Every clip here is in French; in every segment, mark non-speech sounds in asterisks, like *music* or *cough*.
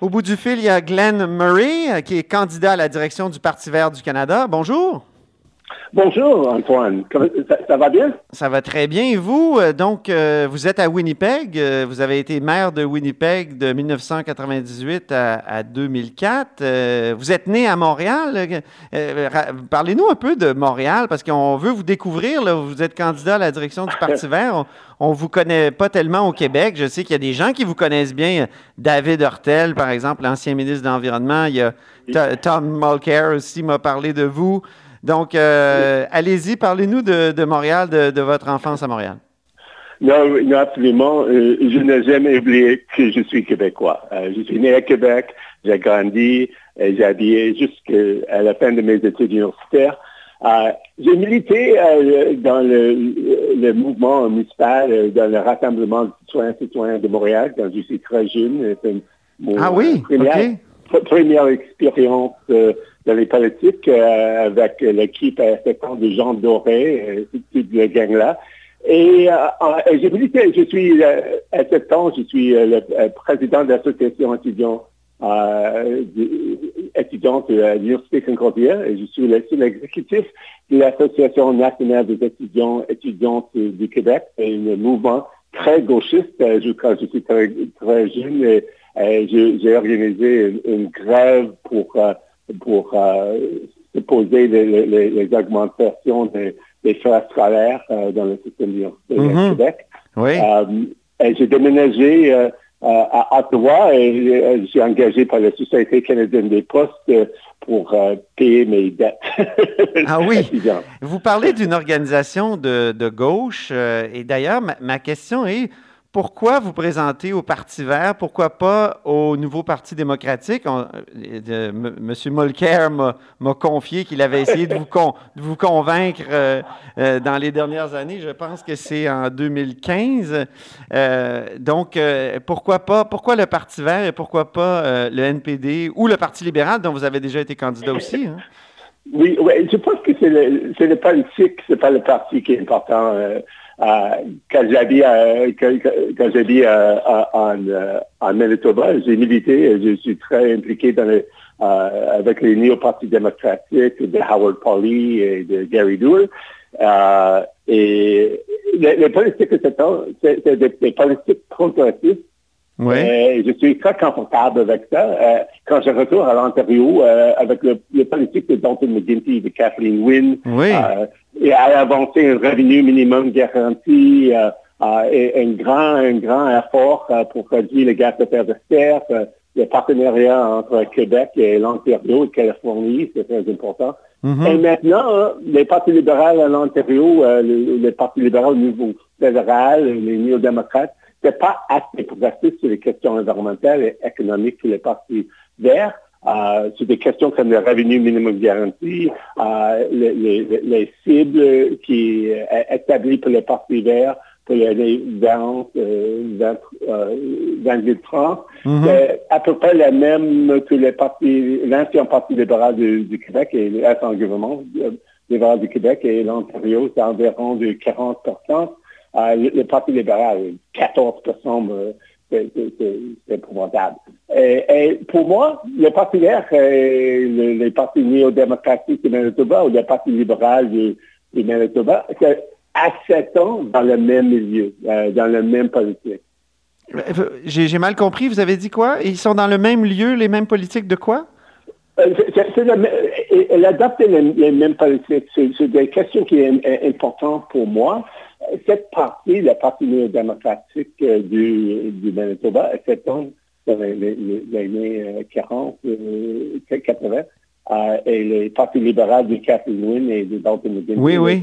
Au bout du fil, il y a Glenn Murray, euh, qui est candidat à la direction du Parti vert du Canada. Bonjour. Bonjour Antoine, ça, ça va bien? Ça va très bien. Et vous, euh, donc, euh, vous êtes à Winnipeg. euh, vous avez été maire de Winnipeg de 1998 à, à 2004. Euh, vous êtes né à Montréal. Euh, Parlez-nous un peu de Montréal parce qu'on veut vous découvrir. là. Vous êtes candidat à la direction du Parti *laughs* vert. On ne vous connaît pas tellement au Québec. Je sais qu'il y a des gens qui vous connaissent bien. David Hurtel, par exemple, l'ancien ministre de l'Environnement. Il y a To- Tom Mulcair aussi m'a parlé de vous. Donc, euh, allez-y, parlez-nous de, de Montréal, de, de votre enfance à Montréal. Non, non, absolument. Euh, je n'ai jamais oublié que je suis québécois. Euh, je suis né à Québec, j'ai grandi, j'ai habillé jusqu'à la fin de mes études universitaires. J'ai milité dans le, le mouvement municipal, dans le rassemblement de citoyens citoyens de Montréal quand je suis très jeune. Mon Ah oui? Pr- première expérience euh, dans les politiques euh, avec l'équipe à 7 ans de Jean Doré, euh, toute la gang-là. Et, euh, euh, j'ai milité, je suis, euh, à 7 ans, je suis euh, le euh, président de l'association étudiant, euh, étudiante à l'Université Concordia et je suis le seul exécutif de l'Association nationale des étudiants étudiantes du Québec. Un mouvement très gauchiste. Euh, Je, quand je suis très, très jeune, et, euh, j'ai j'ai organisé une, une grève pour, euh, pour euh, se poser les, les- les augmentations des, des frais scolaires euh, dans le système du Québec. Oui. Euh, et j'ai déménagé euh, euh, à Ottawa et euh, je suis engagé par la Société canadienne des postes euh, pour euh, payer mes dettes. Ah oui. *laughs* Vous parlez d'une organisation de, de gauche euh, et d'ailleurs, ma, ma question est pourquoi vous présentez au Parti vert, pourquoi pas au nouveau Parti démocratique? On- euh, M. Mulcair m'a confié qu'il avait essayé de vous, *laughs* con- de vous convaincre euh, euh, dans les dernières années. Je pense que c'est en 2015. Euh, donc, pourquoi pas, pourquoi le Parti vert et pourquoi pas le NPD ou le Parti libéral dont vous avez déjà été candidat aussi? hein? Oui, oui, je pense que c'est le, le politique, c'est pas le parti qui est important. Euh, quand j'habite euh, euh, en, Manitoba, j'ai milité, je suis très impliqué dans avec les néo-partis démocratiques de Howard Pauley et de Gary. Euh, et les, politiques de c'est des, des politiques progressistes Euh, je suis très confortable avec ça. Euh, quand je retourne à l'Ontario, euh, avec le, le politique de Dalton McGuinty, de Kathleen Wynne, Oui. et à avancer un revenu minimum garanti, et un grand, un grand effort pour réduire les gaz d'affaires de serre, le partenariat entre Québec et l'Ontario et Californie, c'est très important. Mhm. Et maintenant, les partis libéraux à l'Ontario, euh, le, le Parti libéral au niveau fédéral, les néo-démocrates, c'est pas assez progressiste sur les questions environnementales et économiques que les partis verts. Euh, sur des questions comme le revenu minimum garanti, euh, les, les- les cibles qui euh, établies pour les partis verts pour les années 20, euh, 20, euh, 2030, Mhm. c'est à peu près la même que les partis, l'ancien Parti libéral du, du Québec et l'ancien gouvernement libéral du Québec et l'Ontario, c'est environ de 40 euh, le, le Parti libéral, 14 euh, c'est épouvantable. Et, et pour moi, le Parti vert et le, les partis néo-démocratiques du Manitoba ou le Parti libéral du, du Manitoba, c'est à 7 ans dans le même milieu, euh, dans le même politique. Euh, J'ai mal compris, vous avez dit quoi? Ils sont dans le même lieu, les mêmes politiques de quoi? Euh, Elle adopte les, les mêmes politiques. C'est des questions qui sont im- importantes pour moi. Euh, Cette partie, la partie néo-démocratique euh, du, du Manitoba, s'étend dans les, années euh, 40, euh, 80, euh, et les partis libéraux de Kathleen Wynne et de Dalton McGuinty, Oui, oui.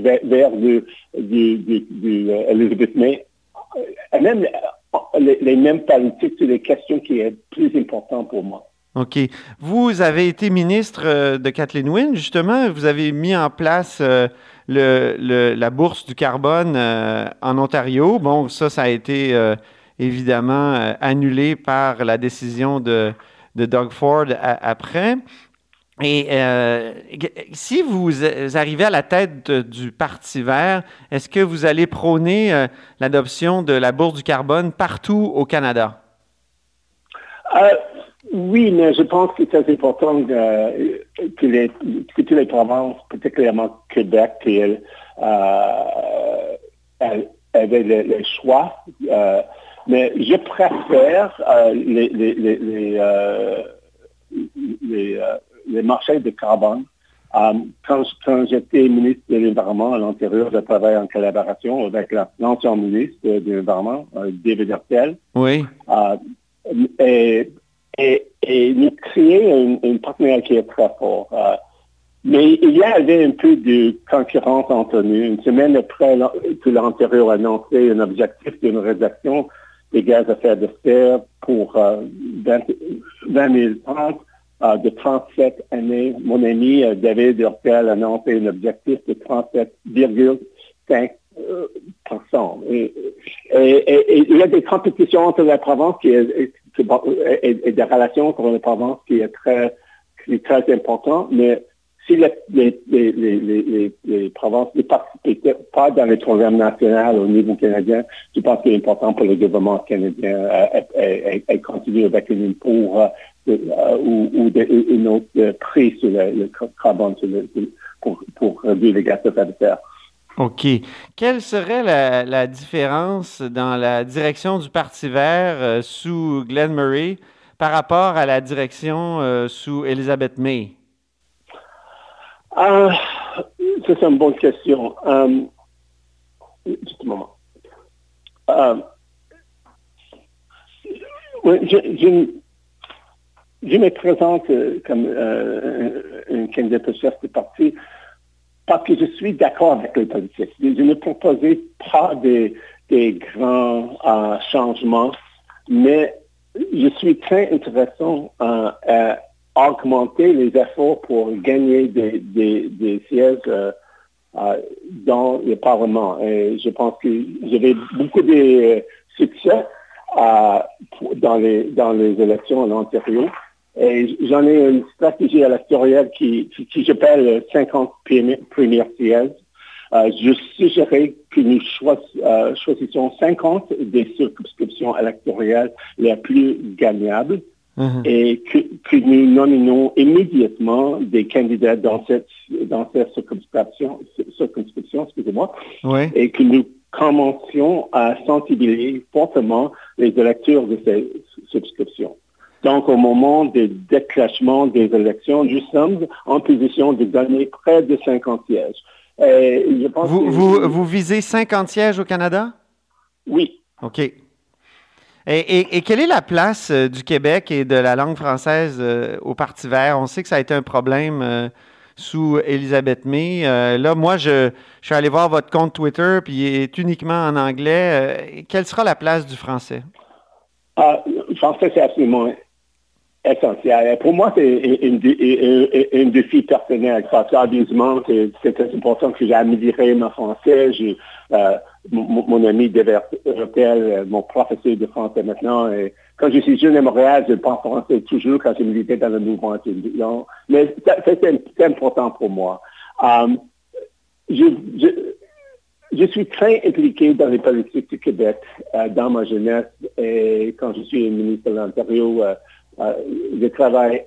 vers, vers du, du, du, du, euh, Elizabeth May, euh, même euh, les, les mêmes politiques sur les questions qui sont plus importantes pour moi. OK. Vous avez été ministre de Kathleen Wynne, justement. Vous avez mis en place le, la bourse du carbone en Ontario. Bon, ça, ça a été évidemment annulé par la décision de, Doug Ford après. Et euh, si vous arrivez à la tête du Parti vert, est-ce que vous allez prôner euh, l'adoption de la bourse du carbone partout au Canada? Euh, oui, mais je pense que c'est important que, les, que toutes les provinces, particulièrement Québec, avaient le, choix. mais je préfère les, les, les les marchés de carbone. Euh, quand, j'étais ministre de l'Environnement à l'intérieur, je travaillais en collaboration avec l'ancien ministre de l'Environnement, euh, David Hertel. Oui. Euh, et, et, nous créons une, partenariat qui est très fort. mais il y avait un peu de concurrence entre nous. Une semaine après que l'Ontario a annoncé un objectif d'une réduction des gaz à effet de serre pour 20, 2030, de 37 années. Mon ami euh, David Hurtel a annoncé un objectif de 37,5 et, il y a des compétitions entre la province qui est, et, des relations entre la province qui est très, très important, mais si les, les, les, les, provinces ne participent pas dans les programmes nationaux au niveau canadien, je pense qu'il est important pour le gouvernement canadien de continuer avec une pour ou, ou une autre prix sur le, carbone pour, pour réduire les gaz à effet de serre. OK. Quelle serait la, différence dans la direction du Parti vert euh, sous Glenn Murray par rapport à la direction euh, sous Elizabeth May? Euh, c'est une bonne question. juste un moment. je, me présente euh, comme euh, un candidat chef de parti parce que je suis d'accord avec les politiques. Je ne proposais pas des, grands euh, changements, mais je suis très intéressant à, augmenter les efforts pour gagner des, sièges dans le Parlement. Et je pense que j'avais beaucoup de succès dans, les, dans les élections en Ontario. Et j'en ai une stratégie électorale qui, qui, j'appelle 50 premières sièges. Euh, je suggérais que nous euh, choisissions 50 des circonscriptions électorales les plus gagnables mhm. et que, que, nous nominons immédiatement des candidats dans cette, dans cette circonscription, circonscription excusez-moi, et que nous commencions à sensibiliser fortement les électeurs de ces subscriptions. Donc, au moment du déclenchement des élections, nous sommes en position de gagner près de 50 sièges. vous, vous, visez 50 sièges au Canada? Oui. OK. Et, quelle est la place euh, du Québec et de la langue française euh, au Parti vert? On sait que ça a été un problème euh, sous Elisabeth May. là, moi, je, je, suis allé voir votre compte Twitter, puis il est uniquement en anglais. quelle sera la place du français? Ah, le français, c'est absolument Pour moi, c'est un, défi personnel. Sérieusement, c'est important que j'améliore mon français. Euh, mon, ami Devertel, mon professeur de français maintenant. Quand je suis jeune à Montréal, je parle français toujours quand je militais dans le mouvement étudiant. Mais c'est important pour moi. Euh, je, suis très impliqué dans les politiques du Québec euh, dans ma jeunesse et quand je suis ministre de l'Ontario, euh, je travaille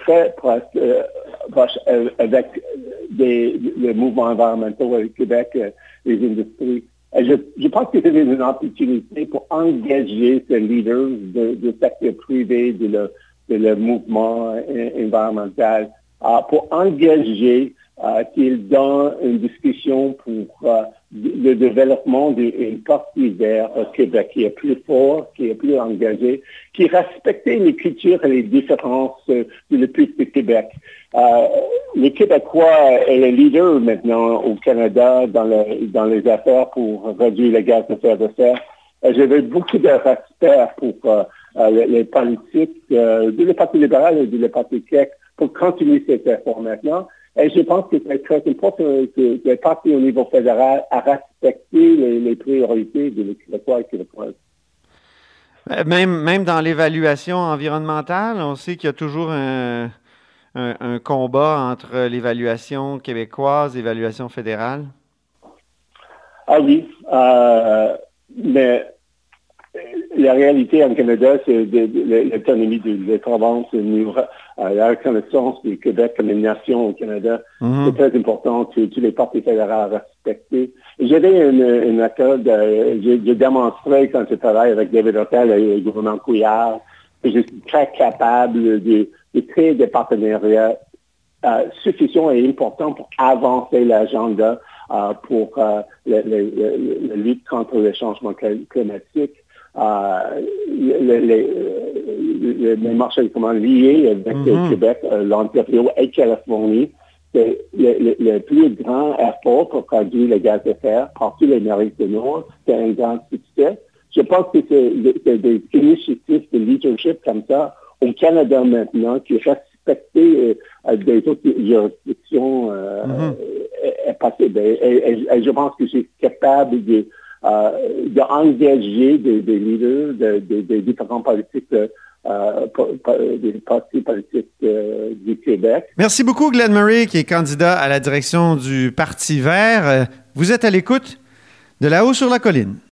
très proche, euh, euh, avec des, les mouvements environnementaux au Québec, les industries. Je, pense que c'est une opportunité pour engager ces leaders du secteur privé, de le, le mouvement environnemental, pour engager qu'ils donnent une discussion pour le développement d'une partie au Québec qui est plus fort, qui est plus engagé, qui respecte les cultures et les différences peuple du Québec. Euh, le Québécois est le leader maintenant au Canada dans, le, dans les affaires pour réduire les gaz de serre de serre. J'avais beaucoup de respect pour euh, les, politiques du Parti libéral et du Parti québec pour continuer cette réformation. Et je pense que c'est très important que les partis au niveau fédéral à respecter les, priorités des Québécois et Québécoises. Euh, même, même dans l'évaluation environnementale, on sait qu'il y a toujours un, combat entre l'évaluation québécoise et l'évaluation fédérale. Ah oui, euh, mais la réalité en Canada, c'est l'autonomie de, de, la reconnaissance du Québec comme une nation au Canada. Mhm. C'est très important que tous les partis fédéraux respectent. J'avais une, une accord, j'ai démontré quand je travaille avec David Hotel et le gouvernement Couillard que je suis très capable de, créer des partenariats euh, suffisants et importants pour avancer l'agenda euh, pour euh, la lutte contre le changement climatique les, les, les, marchés liés avec le mm-hmm. Québec, euh, l'Ontario et Californie. C'est le, plus grand effort pour produire le gaz de fer partout l'Amérique du Nord. C'est un grand succès. Je pense que c'est des initiatives de leadership comme ça au Canada maintenant qui respectent euh, des autres juridictions euh, mm-hmm. et, je pense que suis capable de euh, d'engager des, des, leaders des différents politiques euh, des partis politiques euh, du Québec. Merci beaucoup, Glenn Murray, qui est candidat à la direction du Parti vert. Vous êtes à l'écoute de là-haut sur la colline.